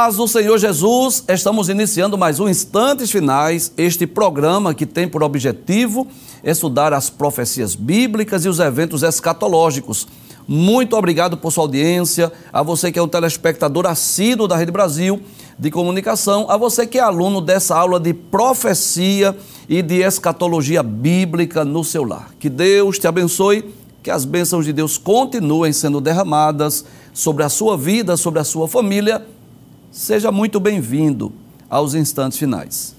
Paz do Senhor Jesus, estamos iniciando mais um Instantes Finais, este programa que tem por objetivo estudar as profecias bíblicas e os eventos escatológicos. Muito obrigado por sua audiência, a você que é um telespectador assíduo da Rede Brasil de Comunicação, a você que é aluno dessa aula de profecia e de escatologia bíblica no seu lar. Que Deus te abençoe, que as bênçãos de Deus continuem sendo derramadas sobre a sua vida, sobre a sua família Seja muito bem-vindo aos instantes finais.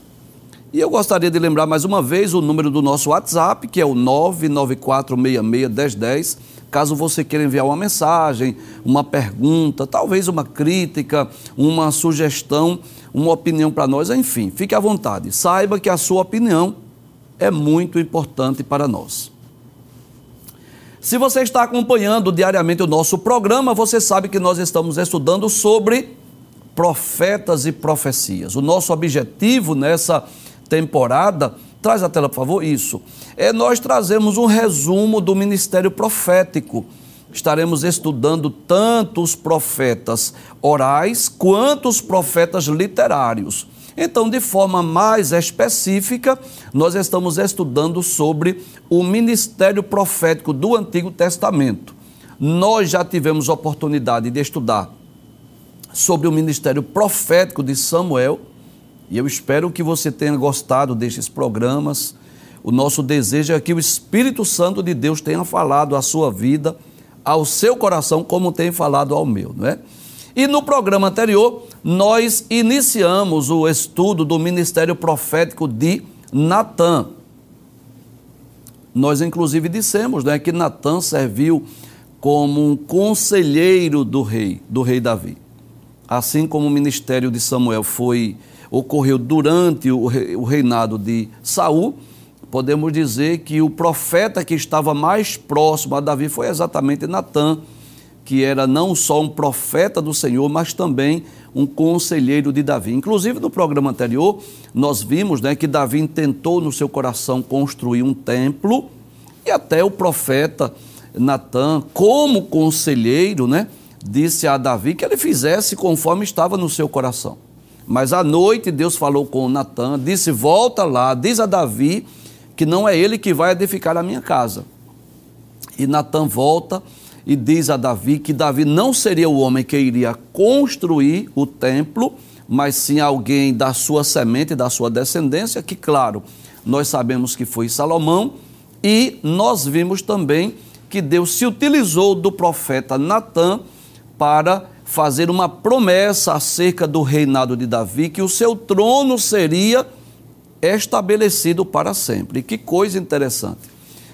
E eu gostaria de lembrar mais uma vez o número do nosso WhatsApp, que é o 994661010. Caso você queira enviar uma mensagem, uma pergunta, talvez uma crítica, uma sugestão, uma opinião para nós, enfim, fique à vontade. Saiba que a sua opinião é muito importante para nós. Se você está acompanhando diariamente o nosso programa, você sabe que nós estamos estudando sobre profetas e profecias. O nosso objetivo nessa temporada, traz a tela, por favor, isso, é nós trazemos um resumo do ministério profético. Estaremos estudando tanto os profetas orais quanto os profetas literários. Então, de forma mais específica, nós estamos estudando sobre o ministério profético do Antigo Testamento. Nós já tivemos oportunidade de estudar sobre o ministério profético de Samuel. E eu espero que você tenha gostado destes programas. O nosso desejo é que o Espírito Santo de Deus tenha falado à sua vida, ao seu coração, como tem falado ao meu, não é? E no programa anterior, nós iniciamos o estudo do ministério profético de Natã. Nós, inclusive, dissemos né, que Natã serviu como um conselheiro do rei, do rei Davi assim como o ministério de Samuel foi ocorreu durante o, reinado de Saul, podemos dizer que o profeta que estava mais próximo a Davi foi exatamente Natã, que era não só um profeta do Senhor, mas também um conselheiro de Davi. Inclusive, no programa anterior, nós vimos né, que Davi tentou no seu coração construir um templo, e até o profeta Natã, como conselheiro, né, disse a Davi que ele fizesse conforme estava no seu coração. Mas à noite Deus falou com Natan, disse: Volta lá, diz a Davi que não é ele que vai edificar a minha casa. E Natan volta e diz a Davi que Davi não seria o homem que iria construir o templo, mas sim alguém da sua semente, da sua descendência, que, claro, nós sabemos que foi Salomão, e nós vimos também que Deus se utilizou do profeta Natan para fazer uma promessa acerca do reinado de Davi, que o seu trono seria estabelecido para sempre. E que coisa interessante.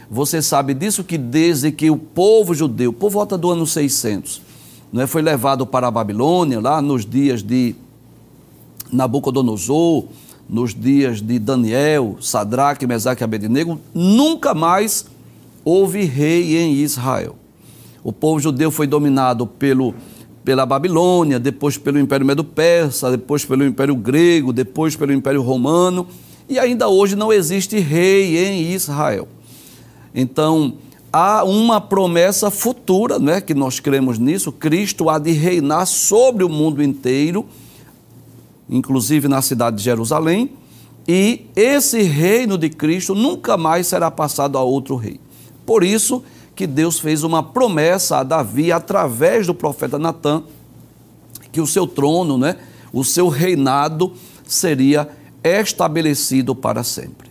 Você sabe disso que desde que o povo judeu, por volta do ano 600, é, foi levado para a Babilônia, lá nos dias de Nabucodonosor, nos dias de Daniel, Sadraque, Mesaque e Abednego, nunca mais houve rei em Israel. O povo judeu foi dominado pelo, pela Babilônia, depois pelo Império Medo-Persa, depois pelo Império Grego, depois pelo Império Romano, e ainda hoje não existe rei em Israel. Então, há uma promessa futura, né, que nós cremos nisso, Cristo há de reinar sobre o mundo inteiro, inclusive na cidade de Jerusalém, e esse reino de Cristo nunca mais será passado a outro rei. Por isso, que Deus fez uma promessa a Davi através do profeta Natã, que o seu trono, né, o seu reinado seria estabelecido para sempre.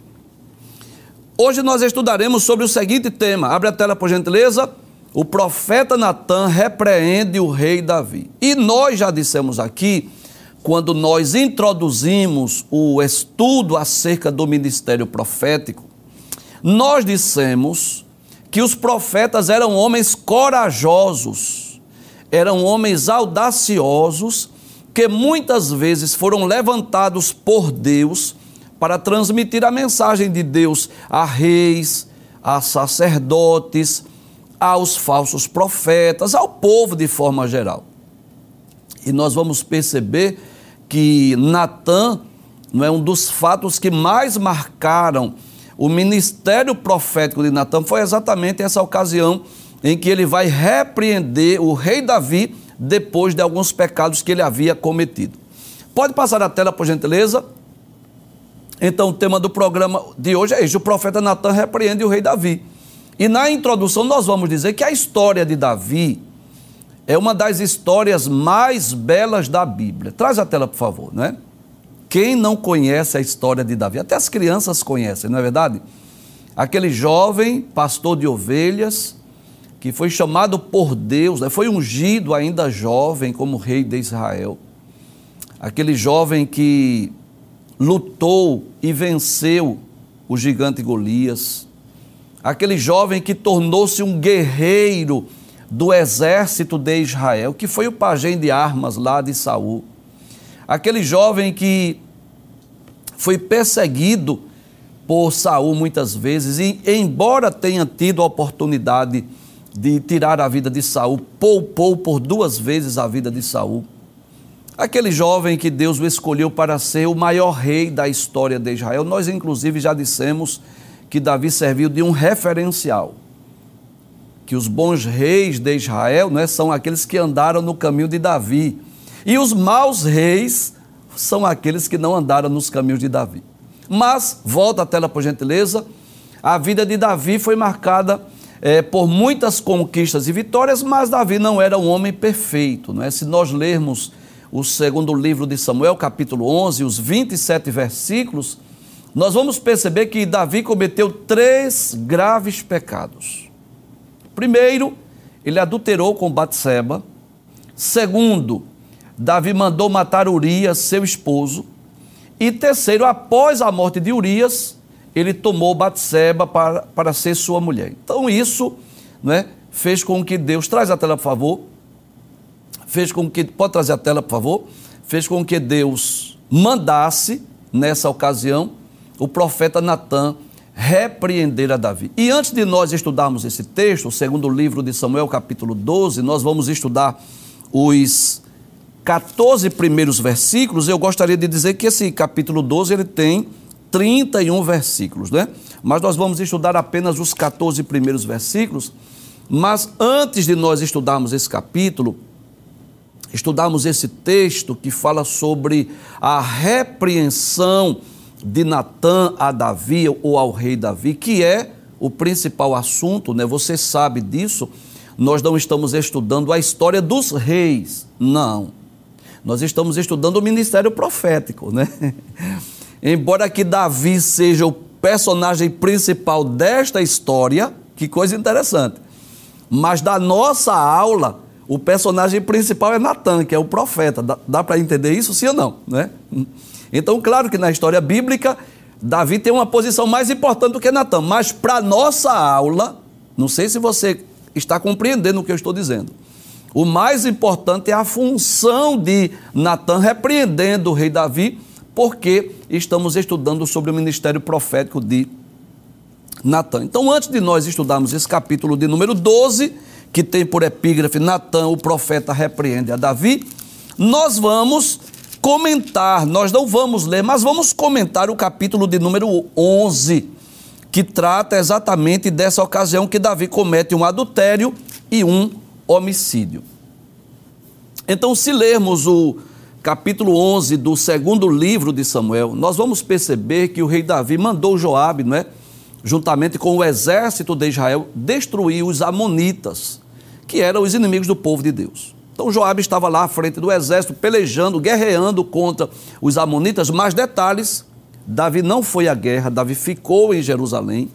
Hoje nós estudaremos sobre o seguinte tema. Abre a tela, por gentileza. O profeta Natã repreende o rei Davi. E nós já dissemos aqui, quando nós introduzimos o estudo acerca do ministério profético, nós dissemos que os profetas eram homens corajosos, eram homens audaciosos, que muitas vezes foram levantados por Deus para transmitir a mensagem de Deus a reis, a sacerdotes, aos falsos profetas, ao povo de forma geral. E nós vamos perceber que Natã não é um dos fatos que mais marcaram o ministério profético de Natan foi exatamente essa ocasião em que ele vai repreender o rei Davi depois de alguns pecados que ele havia cometido. Pode passar a tela, por gentileza? Então, o tema do programa de hoje é este: o profeta Natan repreende o rei Davi. E na introdução, nós vamos dizer que a história de Davi é uma das histórias mais belas da Bíblia. Traz a tela, por favor, né? Quem não conhece a história de Davi? Até as crianças conhecem, não é verdade? Aquele jovem pastor de ovelhas que foi chamado por Deus, né? foi ungido ainda jovem como rei de Israel. Aquele jovem que lutou e venceu o gigante Golias. Aquele jovem que tornou-se um guerreiro do exército de Israel, que foi o pajem de armas lá de Saul. Aquele jovem que foi perseguido por Saul muitas vezes e embora tenha tido a oportunidade de tirar a vida de Saul, poupou por duas vezes a vida de Saul. Aquele jovem que Deus o escolheu para ser o maior rei da história de Israel. Nós, inclusive, já dissemos que Davi serviu de um referencial. Que os bons reis de Israel né, são aqueles que andaram no caminho de Davi. E os maus reis são aqueles que não andaram nos caminhos de Davi. Mas, volta a tela por gentileza, a vida de Davi foi marcada é, por muitas conquistas e vitórias, mas Davi não era um homem perfeito. Não é? Se nós lermos o segundo livro de Samuel, capítulo 11, os 27 versículos, nós vamos perceber que Davi cometeu três graves pecados. Primeiro, ele adulterou com Batseba. Segundo, Davi mandou matar Urias, seu esposo. E terceiro, após a morte de Urias, ele tomou Batseba para, para ser sua mulher. Então isso né, fez com que Deus, traz a tela por favor, fez com que, pode trazer a tela, por favor? Fez com que Deus mandasse, nessa ocasião, o profeta Natan repreender a Davi. E antes de nós estudarmos esse texto, o segundo livro de Samuel, capítulo 12, nós vamos estudar os 14 primeiros versículos. Eu gostaria de dizer que esse capítulo 12 ele tem 31 versículos, né? Mas nós vamos estudar apenas os 14 primeiros versículos. Mas antes de nós estudarmos esse capítulo, estudarmos esse texto que fala sobre a repreensão de Natã a Davi ou ao rei Davi, que é o principal assunto, né? Você sabe disso. Nós não estamos estudando a história dos reis, não. Nós estamos estudando o ministério profético, né? Embora que Davi seja o personagem principal desta história, que coisa interessante. Mas da nossa aula, o personagem principal é Natan, que é o profeta. Dá, dá para entender isso, sim ou não? Né? Então, claro que na história bíblica, Davi tem uma posição mais importante do que Natan, mas para nossa aula, não sei se você está compreendendo o que eu estou dizendo. O mais importante é a função de Natan repreendendo o rei Davi, porque estamos estudando sobre o ministério profético de Natan. Então, antes de nós estudarmos esse capítulo de número 12, que tem por epígrafe Natan, o profeta, repreende a Davi, nós vamos comentar, nós não vamos ler, mas vamos comentar o capítulo de número 11, que trata exatamente dessa ocasião que Davi comete um adultério e um homicídio. Então, se lermos o capítulo 11 do segundo livro de Samuel, nós vamos perceber que o rei Davi mandou Joabe, não é? juntamente com o exército de Israel, destruir os amonitas que eram os inimigos do povo de Deus. Então Joabe estava lá à frente do exército, pelejando, guerreando contra os amonitas. Mais detalhes, Davi não foi à guerra, Davi ficou em Jerusalém.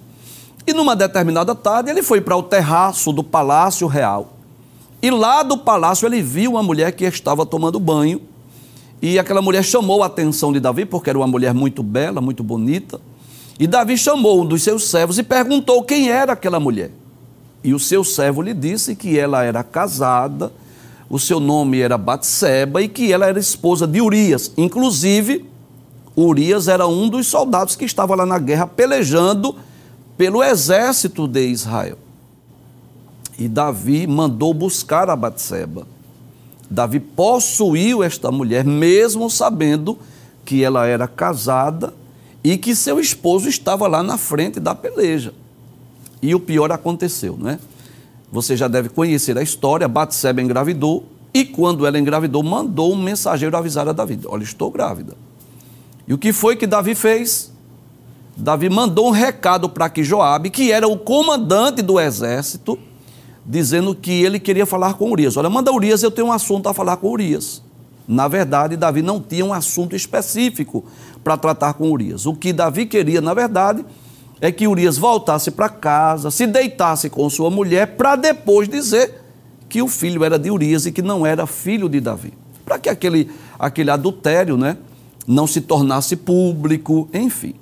E numa determinada tarde ele foi para o terraço do palácio real. E lá do palácio ele viu uma mulher que estava tomando banho. E aquela mulher chamou a atenção de Davi, porque era uma mulher muito bela, muito bonita. E Davi chamou um dos seus servos e perguntou quem era aquela mulher. E o seu servo lhe disse que ela era casada, o seu nome era Batseba e que ela era esposa de Urias. Inclusive, Urias era um dos soldados que estava lá na guerra pelejando pelo exército de Israel. E Davi mandou buscar a Batseba. Davi possuiu esta mulher, mesmo sabendo que ela era casada e que seu esposo estava lá na frente da peleja. E o pior aconteceu, né? Você já deve conhecer a história, Batseba engravidou E quando ela engravidou, mandou um mensageiro avisar a Davi: Olha, estou grávida. E o que foi que Davi fez? Davi mandou um recado para que Joabe, que era o comandante do exército, dizendo que ele queria falar com Urias. Olha, manda Urias, eu tenho um assunto a falar com Urias. Na verdade, Davi não tinha um assunto específico para tratar com Urias. O que Davi queria, na verdade, é que Urias voltasse para casa, se deitasse com sua mulher, para depois dizer que o filho era de Urias e que não era filho de Davi. Para que aquele, aquele adultério né, não se tornasse público, enfim.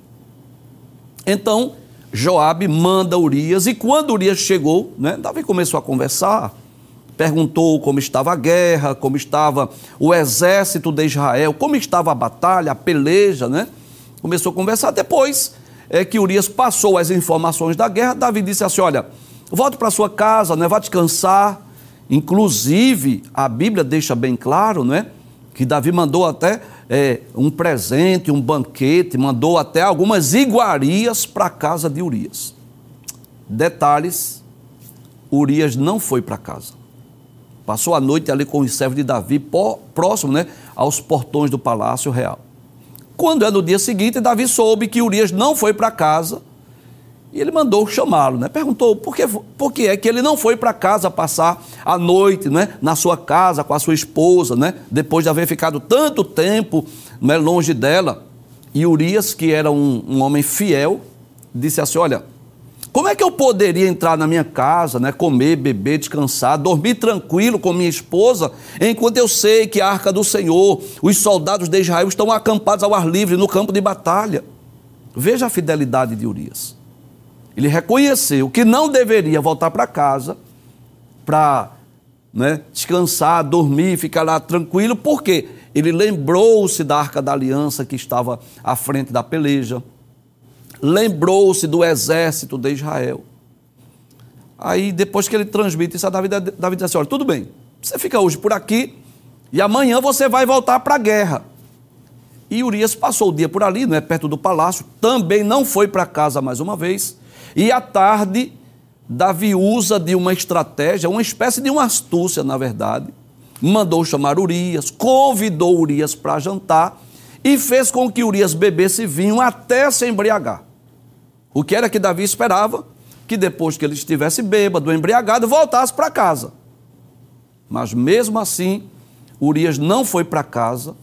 Então, Joabe manda Urias e quando Urias chegou, né, Davi começou a conversar, perguntou como estava a guerra, como estava o exército de Israel, como estava a batalha, a peleja, né? Começou a conversar. Depois é que Urias passou as informações da guerra, Davi disse assim: Olha, volte para sua casa, né? vá descansar. Inclusive, a Bíblia deixa bem claro, né? Que Davi mandou até é, um presente, um banquete, mandou até algumas iguarias para a casa de Urias. Detalhes: Urias não foi para casa. Passou a noite ali com os servos de Davi, próximo né, aos portões do palácio real. Quando é no dia seguinte, Davi soube que Urias não foi para casa e ele mandou chamá-lo, né? Perguntou por que, por que é que ele não foi para casa passar a noite, né? Na sua casa com a sua esposa, né? Depois de haver ficado tanto tempo né, longe dela. E Urias, que era um, um homem fiel, disse assim: Olha, como é que eu poderia entrar na minha casa, né, comer, beber, descansar, dormir tranquilo com minha esposa, enquanto eu sei que a arca do Senhor, os soldados de Israel estão acampados ao ar livre no campo de batalha? Veja a fidelidade de Urias. Ele reconheceu que não deveria voltar para casa para né, descansar, dormir, ficar lá tranquilo, porque ele lembrou-se da arca da aliança que estava à frente da peleja, lembrou-se do exército de Israel. Aí, depois que ele transmite isso a Davi, Davi diz assim: Olha, tudo bem, você fica hoje por aqui e amanhã você vai voltar para a guerra. E Urias passou o dia por ali, é perto do palácio, também não foi para casa mais uma vez. E à tarde, Davi usa de uma estratégia, uma espécie de uma astúcia, na verdade. Mandou chamar Urias, convidou Urias para jantar e fez com que Urias bebesse vinho até se embriagar. O que era que Davi esperava? Que depois que ele estivesse bêbado, embriagado, voltasse para casa. Mas mesmo assim, Urias não foi para casa,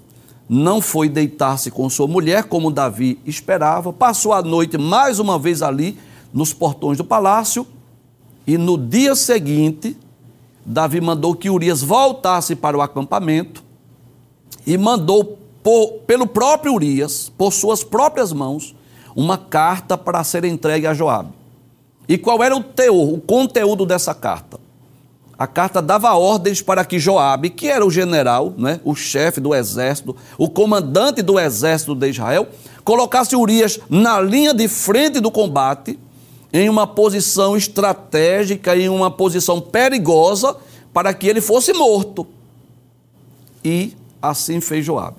não foi deitar-se com sua mulher, como Davi esperava, passou a noite mais uma vez ali, nos portões do palácio, e no dia seguinte, Davi mandou que Urias voltasse para o acampamento e mandou por, pelo próprio Urias, por suas próprias mãos, uma carta para ser entregue a Joabe. E qual era o teor, o conteúdo dessa carta? A carta dava ordens para que Joabe, que era o general, né, o chefe do exército, o comandante do exército de Israel, colocasse Urias na linha de frente do combate em uma posição estratégica, em uma posição perigosa, para que ele fosse morto. E assim fez Joabe.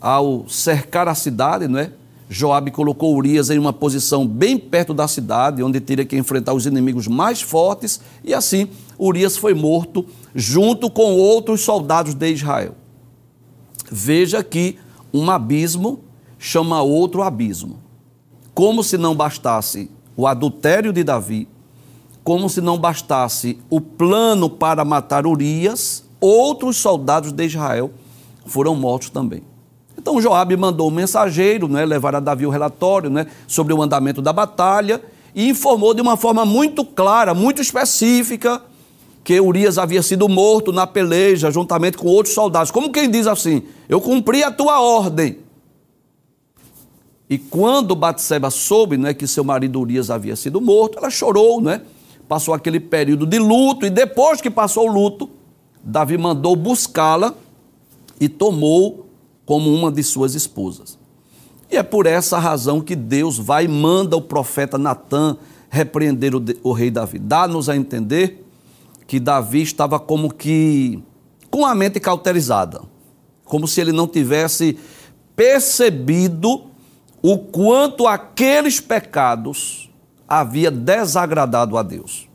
Ao cercar a cidade, não é? Joabe colocou Urias em uma posição bem perto da cidade, onde teria que enfrentar os inimigos mais fortes, e assim Urias foi morto junto com outros soldados de Israel. Veja que um abismo chama outro abismo. Como se não bastasse o adultério de Davi, como se não bastasse o plano para matar Urias, outros soldados de Israel foram mortos também. Então Joabe mandou um mensageiro né, levar a Davi o relatório né, sobre o andamento da batalha e informou de uma forma muito clara, muito específica, que Urias havia sido morto na peleja juntamente com outros soldados. Como quem diz assim: Eu cumpri a tua ordem. E quando Batseba soube né, que seu marido Urias havia sido morto, ela chorou, né? Passou aquele período de luto e depois que passou o luto, Davi mandou buscá-la e tomou como uma de suas esposas. E é por essa razão que Deus vai e manda o profeta Natã repreender o, o rei Davi. Dá-nos a entender que Davi estava como que com a mente cauterizada, como se ele não tivesse percebido o quanto aqueles pecados havia desagradado a Deus.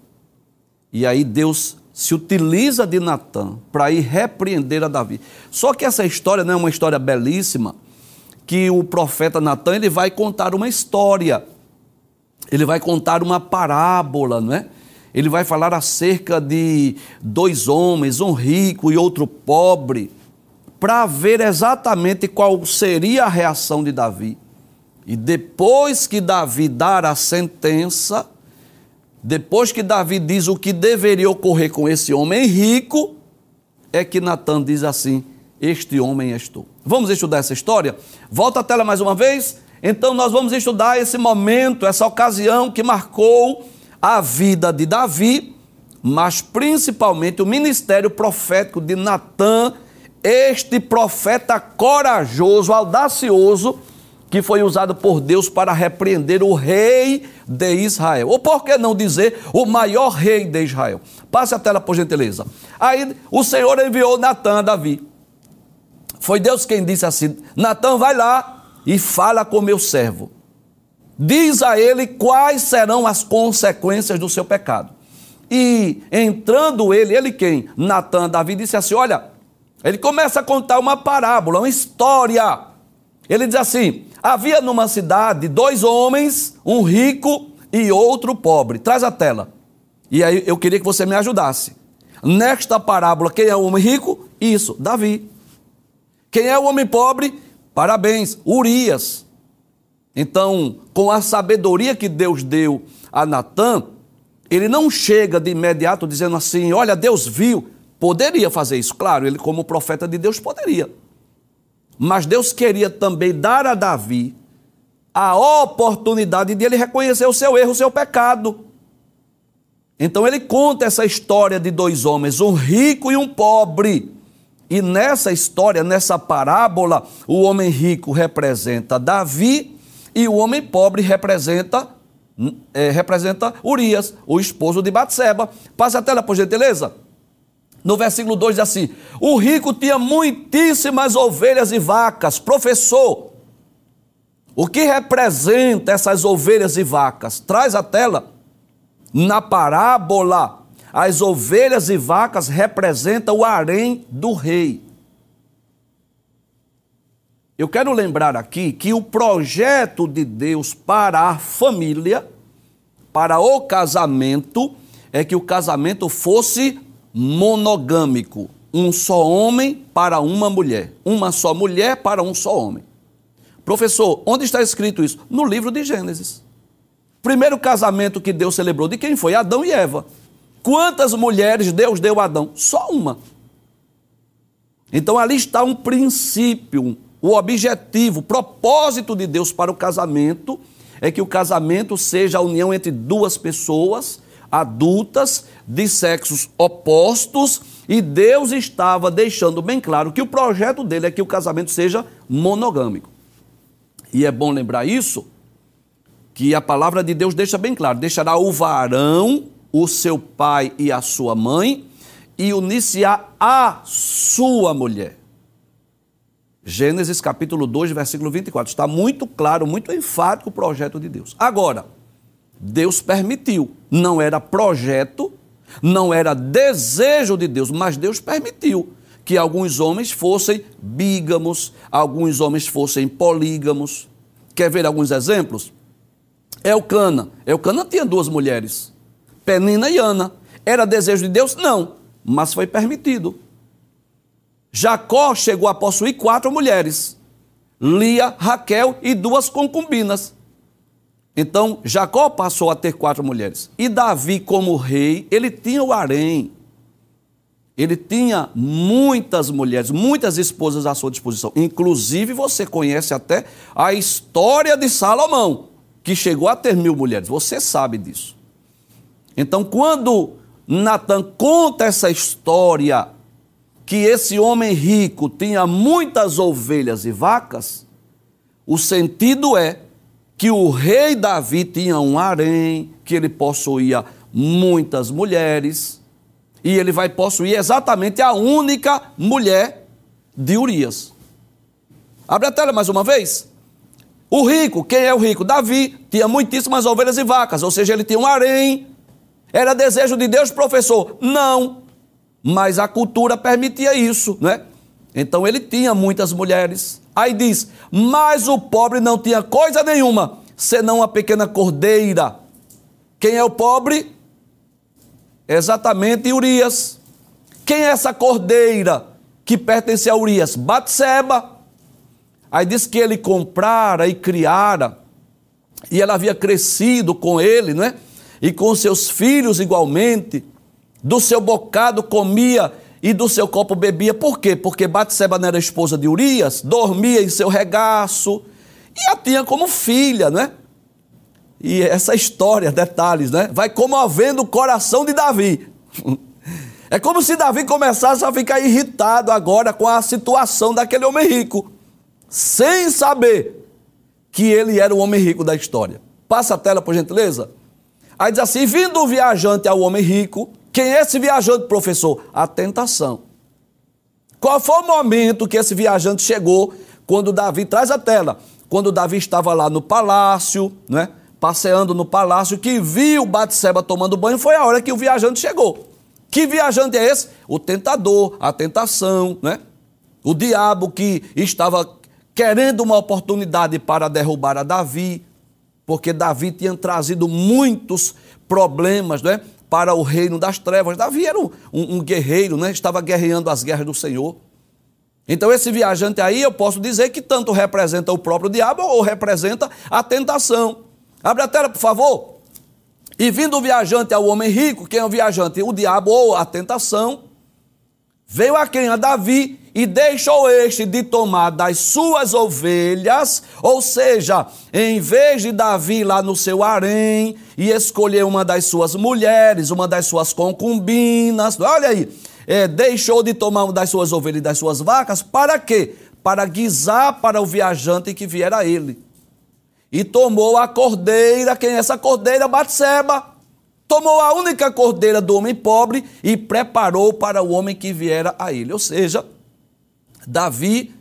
E aí Deus se utiliza de Natan para ir repreender a Davi. Só que essa história não é uma história belíssima, que o profeta Natan ele vai contar uma história. Ele vai contar uma parábola, não é? Ele vai falar acerca de dois homens, um rico e outro pobre, para ver exatamente qual seria a reação de Davi. E depois que Davi dar a sentença, depois que Davi diz o que deveria ocorrer com esse homem rico, é que Natan diz assim: Este homem és tu. Vamos estudar essa história? Volta a tela mais uma vez. Então, nós vamos estudar esse momento, essa ocasião que marcou a vida de Davi, mas principalmente o ministério profético de Natan, este profeta corajoso, audacioso que foi usado por Deus para repreender o rei de Israel. Ou por que não dizer o maior rei de Israel? Passe a tela, por gentileza. Aí o Senhor enviou Natan a Davi. Foi Deus quem disse assim: Natan, vai lá e fala com meu servo. Diz a ele quais serão as consequências do seu pecado. E entrando ele, ele quem? Natan, Davi disse assim: Olha, ele começa a contar uma parábola, uma história. Ele diz assim: Havia numa cidade dois homens, um rico e outro pobre. Traz a tela. E aí eu queria que você me ajudasse. Nesta parábola, quem é o homem rico? Isso, Davi. Quem é o homem pobre? Parabéns, Urias. Então, com a sabedoria que Deus deu a Natã, ele não chega de imediato dizendo assim: Olha, Deus viu. Poderia fazer isso, claro, ele, como profeta de Deus, poderia. Mas Deus queria também dar a Davi a oportunidade de ele reconhecer o seu erro, o seu pecado. Então ele conta essa história de dois homens, um rico e um pobre. E nessa história, nessa parábola, o homem rico representa Davi e o homem pobre representa é, representa Urias, o esposo de Batseba. Passa a tela, por gentileza. No versículo 2 diz assim: O rico tinha muitíssimas ovelhas e vacas. Professor, o que representa essas ovelhas e vacas? Traz a tela. Na parábola, as ovelhas e vacas representam o harém do rei. Eu quero lembrar aqui que o projeto de Deus para a família, para o casamento, é que o casamento fosse monogâmico, um só homem para uma mulher, uma só mulher para um só homem. Professor, onde está escrito isso? No livro de Gênesis. Primeiro casamento que Deus celebrou de quem foi? Adão e Eva. Quantas mulheres Deus deu a Adão? Só uma. Então ali está um princípio, o objetivo, o propósito de Deus para o casamento é que o casamento seja a união entre duas pessoas adultas de sexos opostos e Deus estava deixando bem claro que o projeto dele é que o casamento seja monogâmico. E é bom lembrar isso, que a palavra de Deus deixa bem claro: deixará o varão, o seu pai e a sua mãe, e uniciar a sua mulher. Gênesis capítulo 2, versículo 24. Está muito claro, muito enfático o projeto de Deus. Agora, Deus permitiu. Não era projeto, não era desejo de Deus, mas Deus permitiu que alguns homens fossem bígamos, alguns homens fossem polígamos. Quer ver alguns exemplos? Elcana. Elcana tinha duas mulheres, Penina e Ana. Era desejo de Deus? Não, mas foi permitido. Jacó chegou a possuir quatro mulheres: Lia, Raquel e duas concubinas. Então, Jacó passou a ter quatro mulheres. E Davi, como rei, ele tinha o harém. Ele tinha muitas mulheres, muitas esposas à sua disposição. Inclusive, você conhece até a história de Salomão, que chegou a ter mil mulheres. Você sabe disso. Então, quando Natan conta essa história, que esse homem rico tinha muitas ovelhas e vacas, o sentido é que o rei Davi tinha um harém, que ele possuía muitas mulheres, e ele vai possuir exatamente a única mulher de Urias. Abre a tela mais uma vez. O rico, quem é o rico? Davi tinha muitíssimas ovelhas e vacas, ou seja, ele tinha um harém. Era desejo de Deus, professor? Não. mas a cultura permitia isso, né? Então ele tinha muitas mulheres. Aí diz: Mas o pobre não tinha coisa nenhuma, senão uma pequena cordeira. Quem é o pobre? Exatamente Urias. Quem é essa cordeira que pertence a Urias? Batseba. Aí diz que ele comprara e criara, e ela havia crescido com ele, não é? E com seus filhos igualmente do seu bocado comia e do seu copo bebia. Por quê? Porque Batseba não era esposa de Urias, dormia em seu regaço e a tinha como filha, né? E essa história, detalhes, né? Vai comovendo o coração de Davi. É como se Davi começasse a ficar irritado agora com a situação daquele homem rico, sem saber que ele era o homem rico da história. Passa a tela, por gentileza. Aí diz assim: vindo o viajante ao homem rico, quem é esse viajante, professor? A tentação. Qual foi o momento que esse viajante chegou quando Davi traz a tela? Quando Davi estava lá no palácio, né? Passeando no palácio, que viu Batseba tomando banho, foi a hora que o viajante chegou. Que viajante é esse? O tentador, a tentação, né? O diabo que estava querendo uma oportunidade para derrubar a Davi, porque Davi tinha trazido muitos problemas, né? Para o reino das trevas. Davi era um, um, guerreiro, né? estava guerreando as guerras do Senhor. Então, esse viajante aí, eu posso dizer que tanto representa o próprio diabo ou representa a tentação. Abre a tela, por favor. E vindo o viajante ao homem rico, quem é o viajante? O diabo ou a tentação. Veio a quem? A Davi e deixou este de tomar das suas ovelhas, ou seja, em vez de Davi lá no seu harém e escolher uma das suas mulheres, uma das suas concubinas, olha aí, é, deixou de tomar das suas ovelhas e das suas vacas, para quê? Para guisar para o viajante que viera a ele. E tomou a cordeira, quem é essa cordeira? Batseba. Tomou a única cordeira do homem pobre e preparou para o homem que viera a ele. Ou seja, Davi,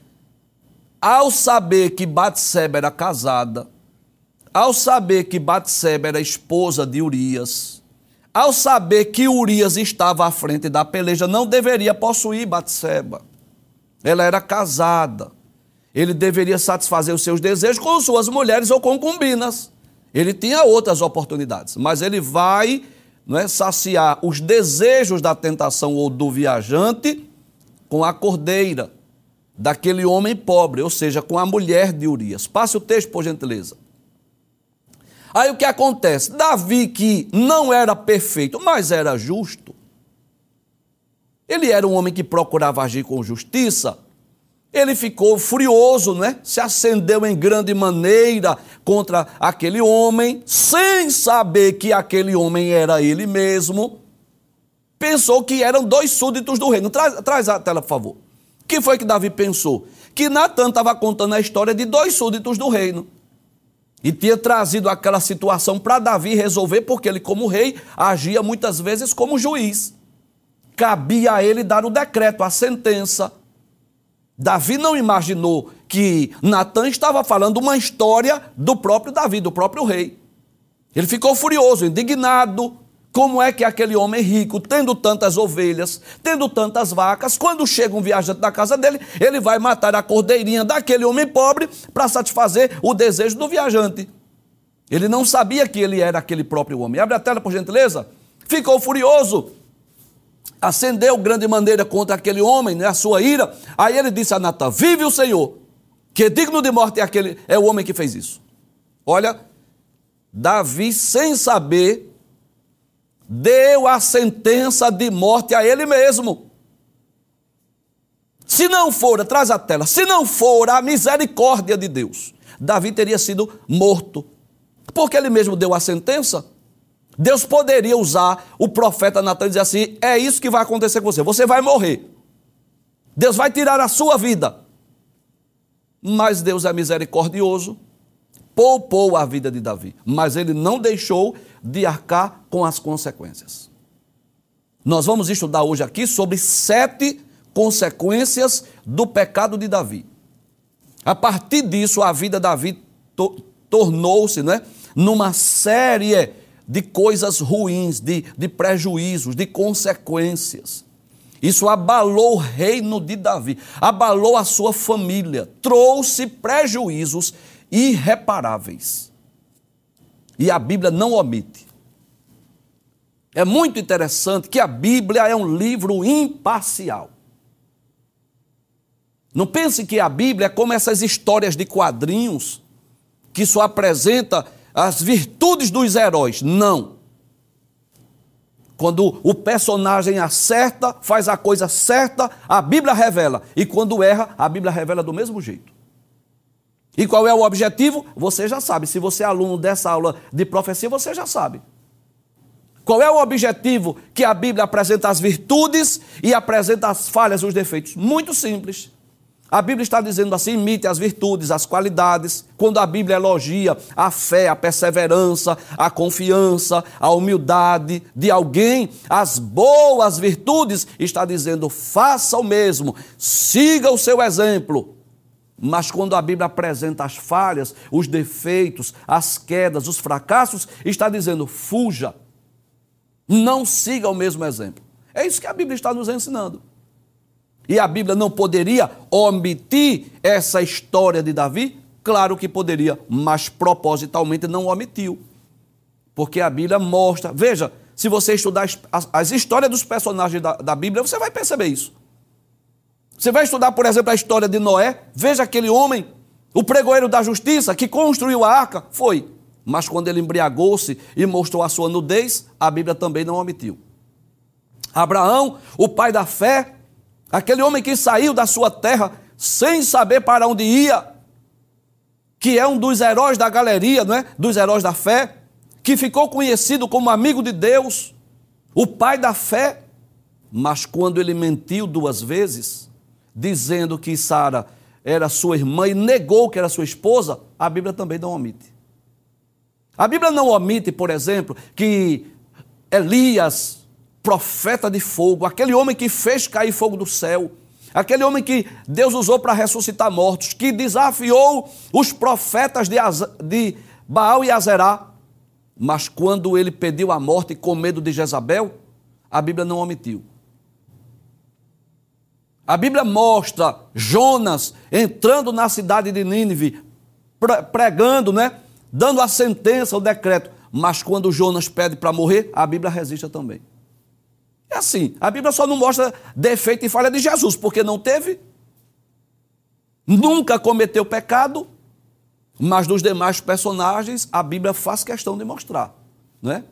ao saber que Batseba era casada, ao saber que Batseba era esposa de Urias, ao saber que Urias estava à frente da peleja, não deveria possuir Batseba. Ela era casada. Ele deveria satisfazer os seus desejos com suas mulheres ou concubinas. Ele tinha outras oportunidades, mas ele vai não é, saciar os desejos da tentação ou do viajante com a cordeira daquele homem pobre, ou seja, com a mulher de Urias. Passe o texto, por gentileza. Aí o que acontece? Davi, que não era perfeito, mas era justo, ele era um homem que procurava agir com justiça, ele ficou furioso, né? Se acendeu em grande maneira contra aquele homem, sem saber que aquele homem era ele mesmo. Pensou que eram dois súditos do reino. Traz, traz a tela, por favor que foi que Davi pensou? Que Natan estava contando a história de dois súditos do reino. E tinha trazido aquela situação para Davi resolver, porque ele, como rei, agia muitas vezes como juiz. Cabia a ele dar o decreto, a sentença. Davi não imaginou que Natan estava falando uma história do próprio Davi, do próprio rei. Ele ficou furioso, indignado, como é que aquele homem rico, tendo tantas ovelhas, tendo tantas vacas, quando chega um viajante da casa dele, ele vai matar a cordeirinha daquele homem pobre para satisfazer o desejo do viajante. Ele não sabia que ele era aquele próprio homem. Abre a tela, por gentileza. Ficou furioso. Acendeu grande maneira contra aquele homem, né, a sua ira. Aí ele disse a Natan: Vive o Senhor, que digno de morte é aquele, é o homem que fez isso. Olha, Davi, sem saber deu a sentença de morte a ele mesmo. Se não for, traz a tela, se não for a misericórdia de Deus, Davi teria sido morto. Porque ele mesmo deu a sentença. Deus poderia usar o profeta Natan e dizer assim: é isso que vai acontecer com você, você vai morrer. Deus vai tirar a sua vida. Mas Deus é misericordioso, poupou a vida de Davi, mas ele não deixou de arcar com as consequências. Nós vamos estudar hoje aqui sobre sete consequências do pecado de Davi. A partir disso, a vida de Davi to tornou-se né, numa série de coisas ruins, de, de prejuízos, de consequências. Isso abalou o reino de Davi, abalou a sua família, trouxe prejuízos irreparáveis. E a Bíblia não omite. É muito interessante que a Bíblia é um livro imparcial. Não pense que a Bíblia é como essas histórias de quadrinhos que só apresenta as virtudes dos heróis. Não. Quando o personagem acerta, faz a coisa certa, a Bíblia revela. E quando erra, a Bíblia revela do mesmo jeito. E qual é o objetivo? Você já sabe. Se você é aluno dessa aula de profecia, você já sabe. Qual é o objetivo que a Bíblia apresenta as virtudes e apresenta as falhas, os defeitos? Muito simples. A Bíblia está dizendo assim: imite as virtudes, as qualidades. Quando a Bíblia elogia a fé, a perseverança, a confiança, a humildade de alguém, as boas virtudes, está dizendo: faça o mesmo, siga o seu exemplo. Mas quando a Bíblia apresenta as falhas, os defeitos, as quedas, os fracassos, está dizendo: fuja, não siga o mesmo exemplo. É isso que a Bíblia está nos ensinando. E a Bíblia não poderia omitir essa história de Davi? Claro que poderia, mas propositalmente não omitiu. Porque a Bíblia mostra. Veja, se você estudar as, as histórias dos personagens da, da Bíblia, você vai perceber isso. Você vai estudar, por exemplo, a história de Noé. Veja aquele homem, o pregoeiro da justiça, que construiu a arca. Foi. Mas quando ele embriagou-se e mostrou a sua nudez, a Bíblia também não omitiu. Abraão, o pai da fé, aquele homem que saiu da sua terra sem saber para onde ia, que é um dos heróis da galeria, não é? Dos heróis da fé, que ficou conhecido como amigo de Deus, o pai da fé, mas quando ele mentiu duas vezes, dizendo que Sara era sua irmã e negou que era sua esposa, a Bíblia também não omite. A Bíblia não omite, por exemplo, que Elias profeta de fogo, aquele homem que fez cair fogo do céu, aquele homem que Deus usou para ressuscitar mortos, que desafiou os profetas de, Az de Baal e Azerá, mas quando ele pediu a morte com medo de Jezabel, a Bíblia não omitiu. A Bíblia mostra Jonas entrando na cidade de Nínive, pregando, né? Dando a sentença, o decreto. Mas quando Jonas pede para morrer, a Bíblia resiste também. É assim, a Bíblia só não mostra defeito e falha de Jesus, porque não teve, nunca cometeu pecado, mas dos demais personagens a Bíblia faz questão de mostrar, né?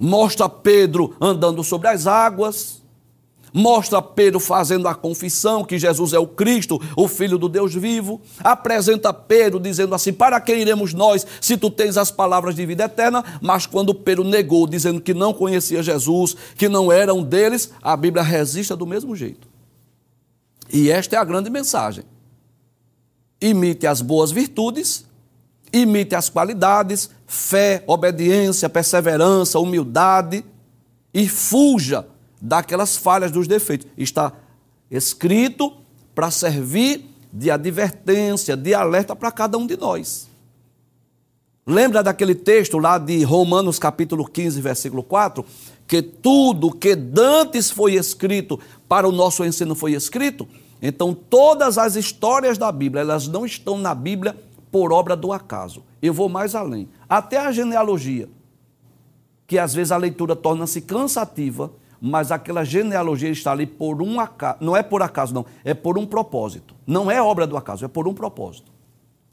Mostra Pedro andando sobre as águas, Mostra Pedro fazendo a confissão que Jesus é o Cristo, o Filho do Deus vivo. Apresenta Pedro dizendo assim: Para quem iremos nós, se tu tens as palavras de vida eterna? Mas quando Pedro negou, dizendo que não conhecia Jesus, que não era um deles, a Bíblia resiste do mesmo jeito. E esta é a grande mensagem. Imite as boas virtudes, imite as qualidades, fé, obediência, perseverança, humildade, e fuja daquelas falhas, dos defeitos. Está escrito para servir de advertência, de alerta para cada um de nós. Lembra daquele texto lá de Romanos capítulo 15, versículo 4? Que tudo que dantes foi escrito para o nosso ensino foi escrito? Então todas as histórias da Bíblia, elas não estão na Bíblia por obra do acaso. Eu vou mais além. Até a genealogia, que às vezes a leitura torna-se cansativa, mas aquela genealogia está ali por um acaso, não é por acaso, não, é por um propósito. Não é obra do acaso, é por um propósito.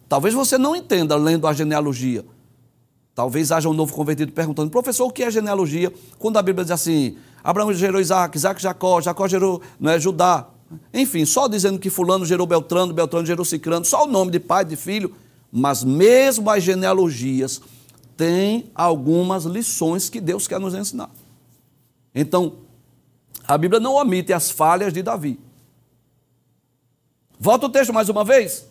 Talvez você não entenda lendo a genealogia. Talvez haja um novo convertido perguntando, professor, o que é genealogia? Quando a Bíblia diz assim, Abraão gerou Isaac, Isaac Jacó, Jacó gerou não é, Judá. Enfim, só dizendo que fulano gerou Beltrano, Beltrano gerou Cicrano, só o nome de pai, de filho. Mas mesmo as genealogias têm algumas lições que Deus quer nos ensinar. Então, a Bíblia não omite as falhas de Davi. Volta o texto mais uma vez.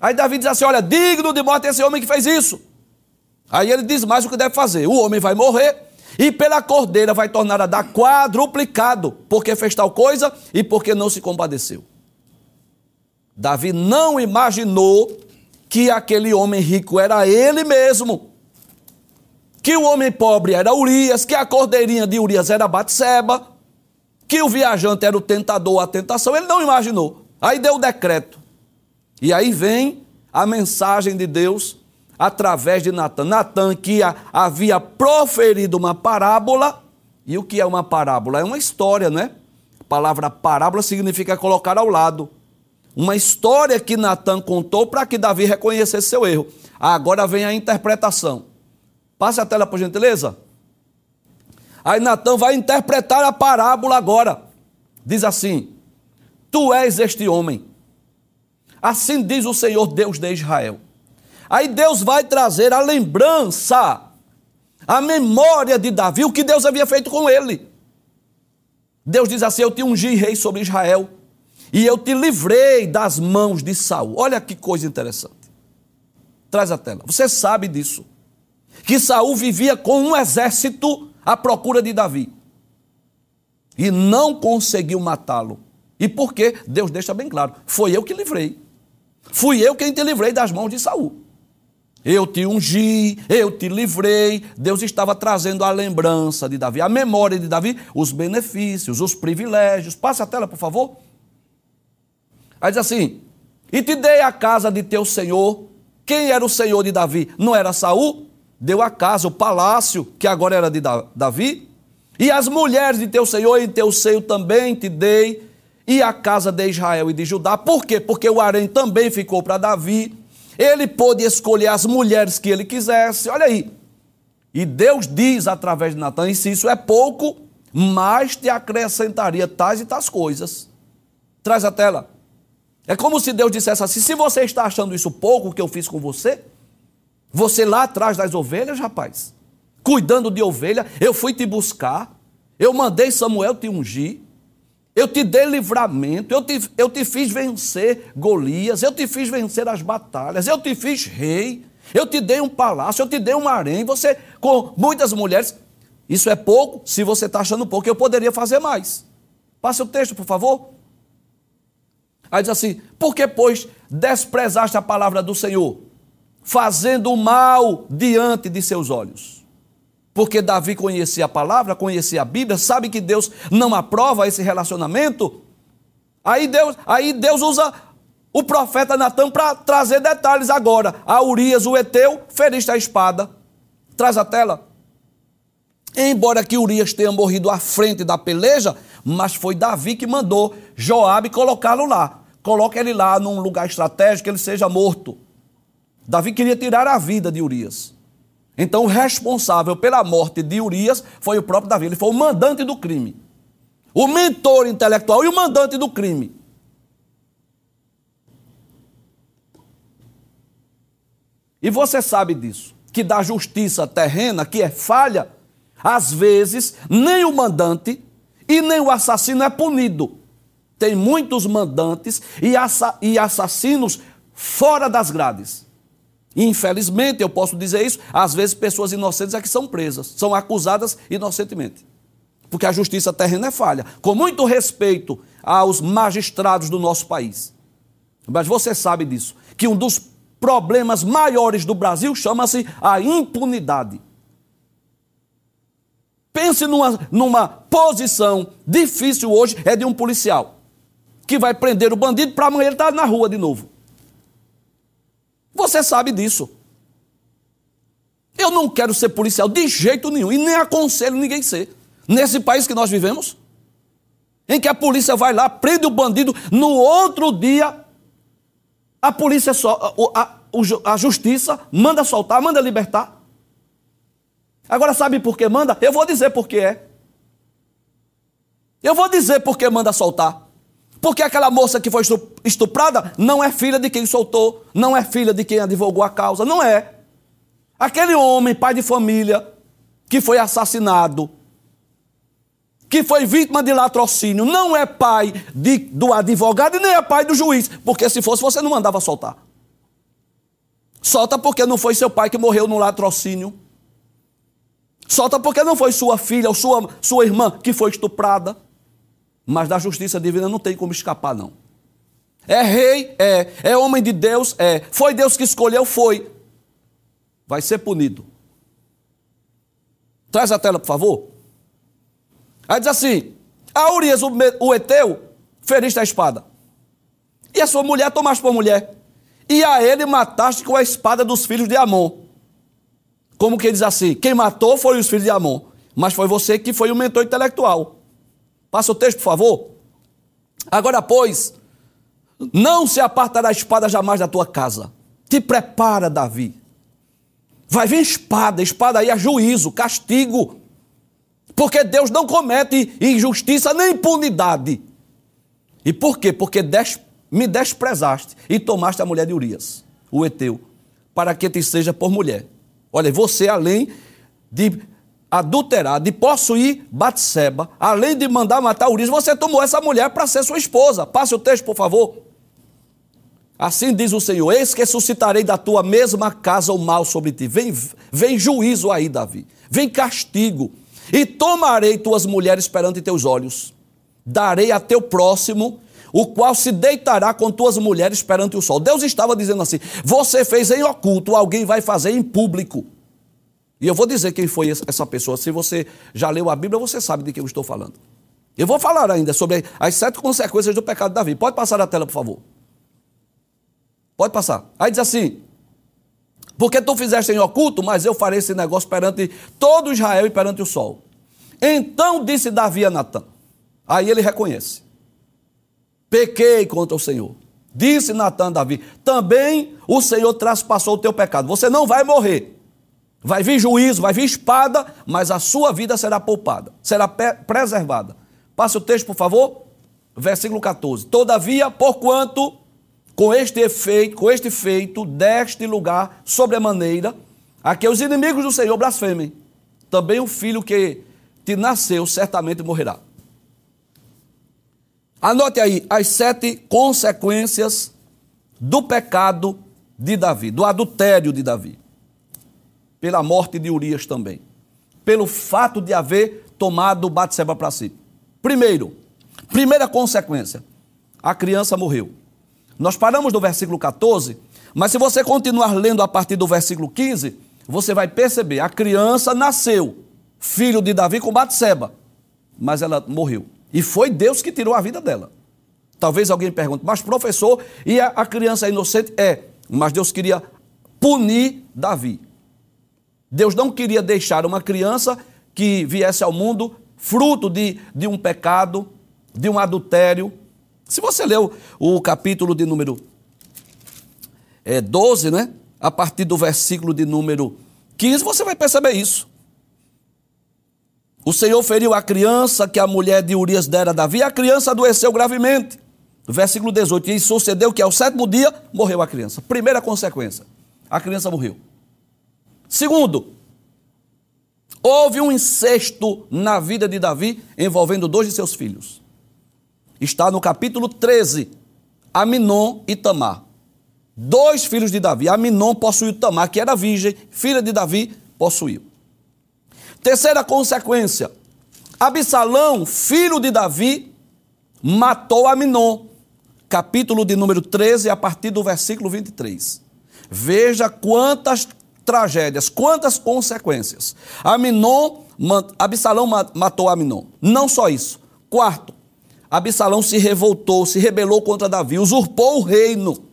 Aí Davi diz assim: Olha, digno de morte esse homem que fez isso. Aí ele diz mais o que deve fazer: O homem vai morrer e pela cordeira vai tornar a dar quadruplicado, porque fez tal coisa e porque não se compadeceu. Davi não imaginou que aquele homem rico era ele mesmo que o homem pobre era Urias, que a cordeirinha de Urias era Batseba. que o viajante era o tentador, a tentação, ele não imaginou. Aí deu o decreto. E aí vem a mensagem de Deus através de Natan. Natan que havia proferido uma parábola. E o que é uma parábola? É uma história, não é? A palavra parábola significa colocar ao lado. Uma história que Natan contou para que Davi reconhecesse seu erro. Agora vem a interpretação. Passe a tela, por gentileza. Aí Natan vai interpretar a parábola agora. Diz assim: Tu és este homem. Assim diz o Senhor Deus de Israel. Aí Deus vai trazer a lembrança, a memória de Davi, o que Deus havia feito com ele. Deus diz assim: Eu te ungi rei sobre Israel e eu te livrei das mãos de Saul. Olha que coisa interessante. Traz a tela. Você sabe disso. Que Saul vivia com um exército à procura de Davi. E não conseguiu matá-lo. E por quê? Deus deixa bem claro. Foi eu que livrei. Fui eu quem te livrei das mãos de Saul. Eu te ungi, eu te livrei. Deus estava trazendo a lembrança de Davi, a memória de Davi, os benefícios, os privilégios. Passe a tela, por favor. Aí diz assim: E te dei a casa de teu senhor. Quem era o senhor de Davi? Não era Saul? Deu a casa, o palácio, que agora era de Davi. E as mulheres de teu senhor em teu seio também te dei. E a casa de Israel e de Judá. Por quê? Porque o harém também ficou para Davi. Ele pôde escolher as mulheres que ele quisesse. Olha aí. E Deus diz através de Natan: e se isso é pouco, mais te acrescentaria tais e tais coisas. Traz a tela. É como se Deus dissesse assim: se você está achando isso pouco que eu fiz com você, você lá atrás das ovelhas, rapaz, cuidando de ovelha, eu fui te buscar, eu mandei Samuel te ungir, eu te dei livramento, eu te, eu te fiz vencer Golias, eu te fiz vencer as batalhas, eu te fiz rei, eu te dei um palácio, eu te dei um harém, você com muitas mulheres. Isso é pouco, se você está achando pouco, eu poderia fazer mais. Passe o texto, por favor. Aí diz assim: Por que, pois, desprezaste a palavra do Senhor, fazendo o mal diante de seus olhos? Porque Davi conhecia a palavra, conhecia a Bíblia, sabe que Deus não aprova esse relacionamento. Aí Deus, aí Deus usa o profeta Natan para trazer detalhes agora. A Urias, o Eteu, feriste a espada. Traz a tela. Embora que Urias tenha morrido à frente da peleja, mas foi Davi que mandou Joabe colocá-lo lá coloca ele lá num lugar estratégico, ele seja morto. Davi queria tirar a vida de Urias. Então, o responsável pela morte de Urias foi o próprio Davi. Ele foi o mandante do crime. O mentor intelectual e o mandante do crime. E você sabe disso, que da justiça terrena, que é falha, às vezes nem o mandante e nem o assassino é punido tem muitos mandantes e, assa e assassinos fora das grades. Infelizmente, eu posso dizer isso, às vezes pessoas inocentes é que são presas, são acusadas inocentemente. Porque a justiça terrena é falha. Com muito respeito aos magistrados do nosso país. Mas você sabe disso, que um dos problemas maiores do Brasil chama-se a impunidade. Pense numa, numa posição difícil hoje, é de um policial que vai prender o bandido para amanhã ele estar tá na rua de novo. Você sabe disso. Eu não quero ser policial de jeito nenhum e nem aconselho ninguém ser. Nesse país que nós vivemos, em que a polícia vai lá, prende o bandido, no outro dia a polícia só, a, a, a justiça manda soltar, manda libertar. Agora sabe por que manda? Eu vou dizer por que é. Eu vou dizer por que manda soltar. Porque aquela moça que foi estuprada não é filha de quem soltou, não é filha de quem advogou a causa, não é. Aquele homem, pai de família, que foi assassinado, que foi vítima de latrocínio, não é pai de, do advogado e nem é pai do juiz, porque se fosse você não mandava soltar. Solta porque não foi seu pai que morreu no latrocínio. Solta porque não foi sua filha ou sua, sua irmã que foi estuprada. Mas da justiça divina não tem como escapar, não. É rei? É. É homem de Deus? É. Foi Deus que escolheu? Foi. Vai ser punido. Traz a tela, por favor. Aí diz assim: A Urias, o, Eteu, feriste a espada. E a sua mulher tomaste por mulher. E a ele mataste com a espada dos filhos de Amon. Como que diz assim? Quem matou foi os filhos de Amon. Mas foi você que foi o mentor intelectual. Passa o texto, por favor. Agora, pois, não se apartará a espada jamais da tua casa. Te prepara, Davi. Vai vir espada, espada aí é juízo, castigo. Porque Deus não comete injustiça nem impunidade. E por quê? Porque des, me desprezaste e tomaste a mulher de Urias, o Eteu, para que te seja por mulher. Olha, você além de adulterar, de possuir Batseba, além de mandar matar Urias, você tomou essa mulher para ser sua esposa. Passe o texto, por favor. Assim diz o Senhor: Eis que suscitarei da tua mesma casa o mal sobre ti. Vem, vem juízo aí, Davi. Vem castigo. E tomarei tuas mulheres perante teus olhos. Darei a teu próximo, o qual se deitará com tuas mulheres perante o sol. Deus estava dizendo assim: Você fez em oculto, alguém vai fazer em público. E eu vou dizer quem foi essa pessoa. Se você já leu a Bíblia, você sabe de quem eu estou falando. Eu vou falar ainda sobre as sete consequências do pecado de Davi. Pode passar a tela, por favor. Pode passar. Aí diz assim: Porque tu fizeste em oculto, mas eu farei esse negócio perante todo Israel e perante o sol. Então disse Davi a Natan. Aí ele reconhece: Pequei contra o Senhor. Disse Natan a Davi: Também o Senhor traspassou o teu pecado. Você não vai morrer. Vai vir juízo, vai vir espada, mas a sua vida será poupada, será preservada. Passe o texto, por favor. Versículo 14. Todavia, porquanto com este efeito, com este feito deste lugar sobremaneira, a que os inimigos do Senhor blasfemem. Também o filho que te nasceu certamente morrerá. Anote aí as sete consequências do pecado de Davi, do adultério de Davi, pela morte de Urias também, pelo fato de haver tomado Batseba para si. Primeiro, primeira consequência, a criança morreu. Nós paramos no versículo 14, mas se você continuar lendo a partir do versículo 15, você vai perceber, a criança nasceu, filho de Davi com Batseba, mas ela morreu. E foi Deus que tirou a vida dela. Talvez alguém pergunte, mas professor, e a, a criança é inocente? É, mas Deus queria punir Davi. Deus não queria deixar uma criança que viesse ao mundo fruto de, de um pecado, de um adultério, se você leu o capítulo de número é, 12, né? A partir do versículo de número 15, você vai perceber isso. O Senhor feriu a criança que a mulher de Urias dera a Davi, a criança adoeceu gravemente. Versículo 18: E sucedeu que ao sétimo dia morreu a criança. Primeira consequência: a criança morreu. Segundo, houve um incesto na vida de Davi envolvendo dois de seus filhos está no capítulo 13, Aminon e Tamar. Dois filhos de Davi. Aminon possuiu Tamar, que era virgem, filha de Davi, possuiu. Terceira consequência: Absalão, filho de Davi, matou Aminon. Capítulo de número 13, a partir do versículo 23. Veja quantas tragédias, quantas consequências. Aminon, Absalão matou Aminon. Não só isso. Quarto, Absalão se revoltou, se rebelou contra Davi, usurpou o reino.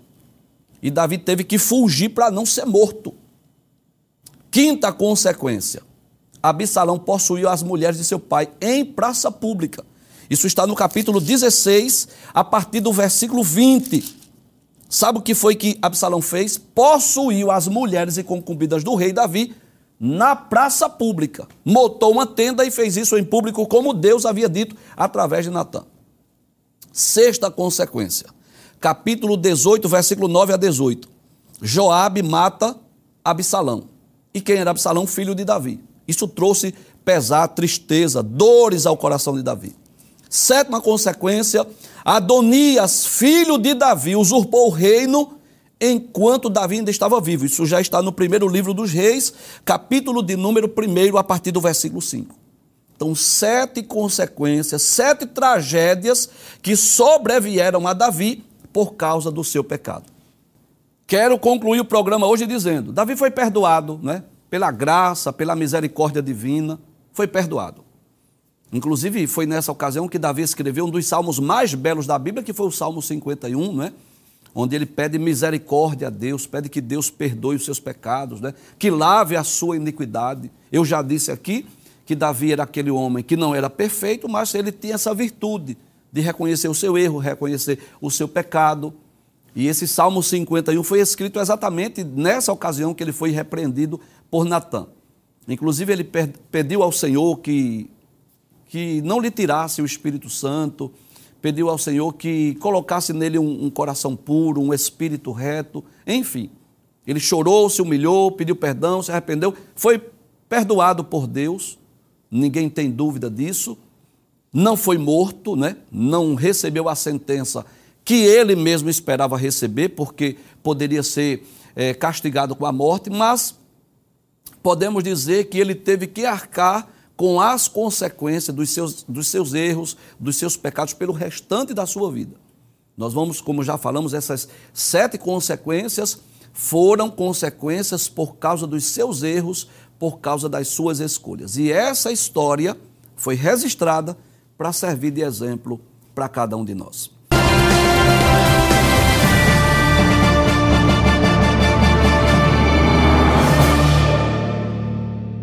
E Davi teve que fugir para não ser morto. Quinta consequência: Absalão possuiu as mulheres de seu pai em praça pública. Isso está no capítulo 16, a partir do versículo 20. Sabe o que foi que Absalão fez? Possuiu as mulheres e concubinas do rei Davi na praça pública. Montou uma tenda e fez isso em público, como Deus havia dito através de Natã. Sexta consequência. Capítulo 18, versículo 9 a 18. Joabe mata Absalão. E quem era Absalão? Filho de Davi. Isso trouxe pesar, tristeza, dores ao coração de Davi. Sétima consequência, Adonias, filho de Davi, usurpou o reino enquanto Davi ainda estava vivo. Isso já está no primeiro livro dos reis, capítulo de número 1, a partir do versículo 5. Então, sete consequências, sete tragédias que sobrevieram a Davi por causa do seu pecado. Quero concluir o programa hoje dizendo: Davi foi perdoado, né? Pela graça, pela misericórdia divina, foi perdoado. Inclusive, foi nessa ocasião que Davi escreveu um dos salmos mais belos da Bíblia, que foi o Salmo 51, né? onde ele pede misericórdia a Deus, pede que Deus perdoe os seus pecados, né? que lave a sua iniquidade. Eu já disse aqui que Davi era aquele homem que não era perfeito, mas ele tinha essa virtude de reconhecer o seu erro, reconhecer o seu pecado. E esse Salmo 51 foi escrito exatamente nessa ocasião que ele foi repreendido por Natã. Inclusive, ele pediu ao Senhor que, que não lhe tirasse o Espírito Santo, pediu ao Senhor que colocasse nele um, um coração puro, um espírito reto, enfim. Ele chorou, se humilhou, pediu perdão, se arrependeu, foi perdoado por Deus, ninguém tem dúvida disso. Não foi morto, né? não recebeu a sentença que ele mesmo esperava receber, porque poderia ser é, castigado com a morte, mas podemos dizer que ele teve que arcar com as consequências dos seus, dos seus erros, dos seus pecados pelo restante da sua vida. Nós vamos, como já falamos, essas sete consequências foram consequências por causa dos seus erros, por causa das suas escolhas. E essa história foi registrada para servir de exemplo para cada um de nós.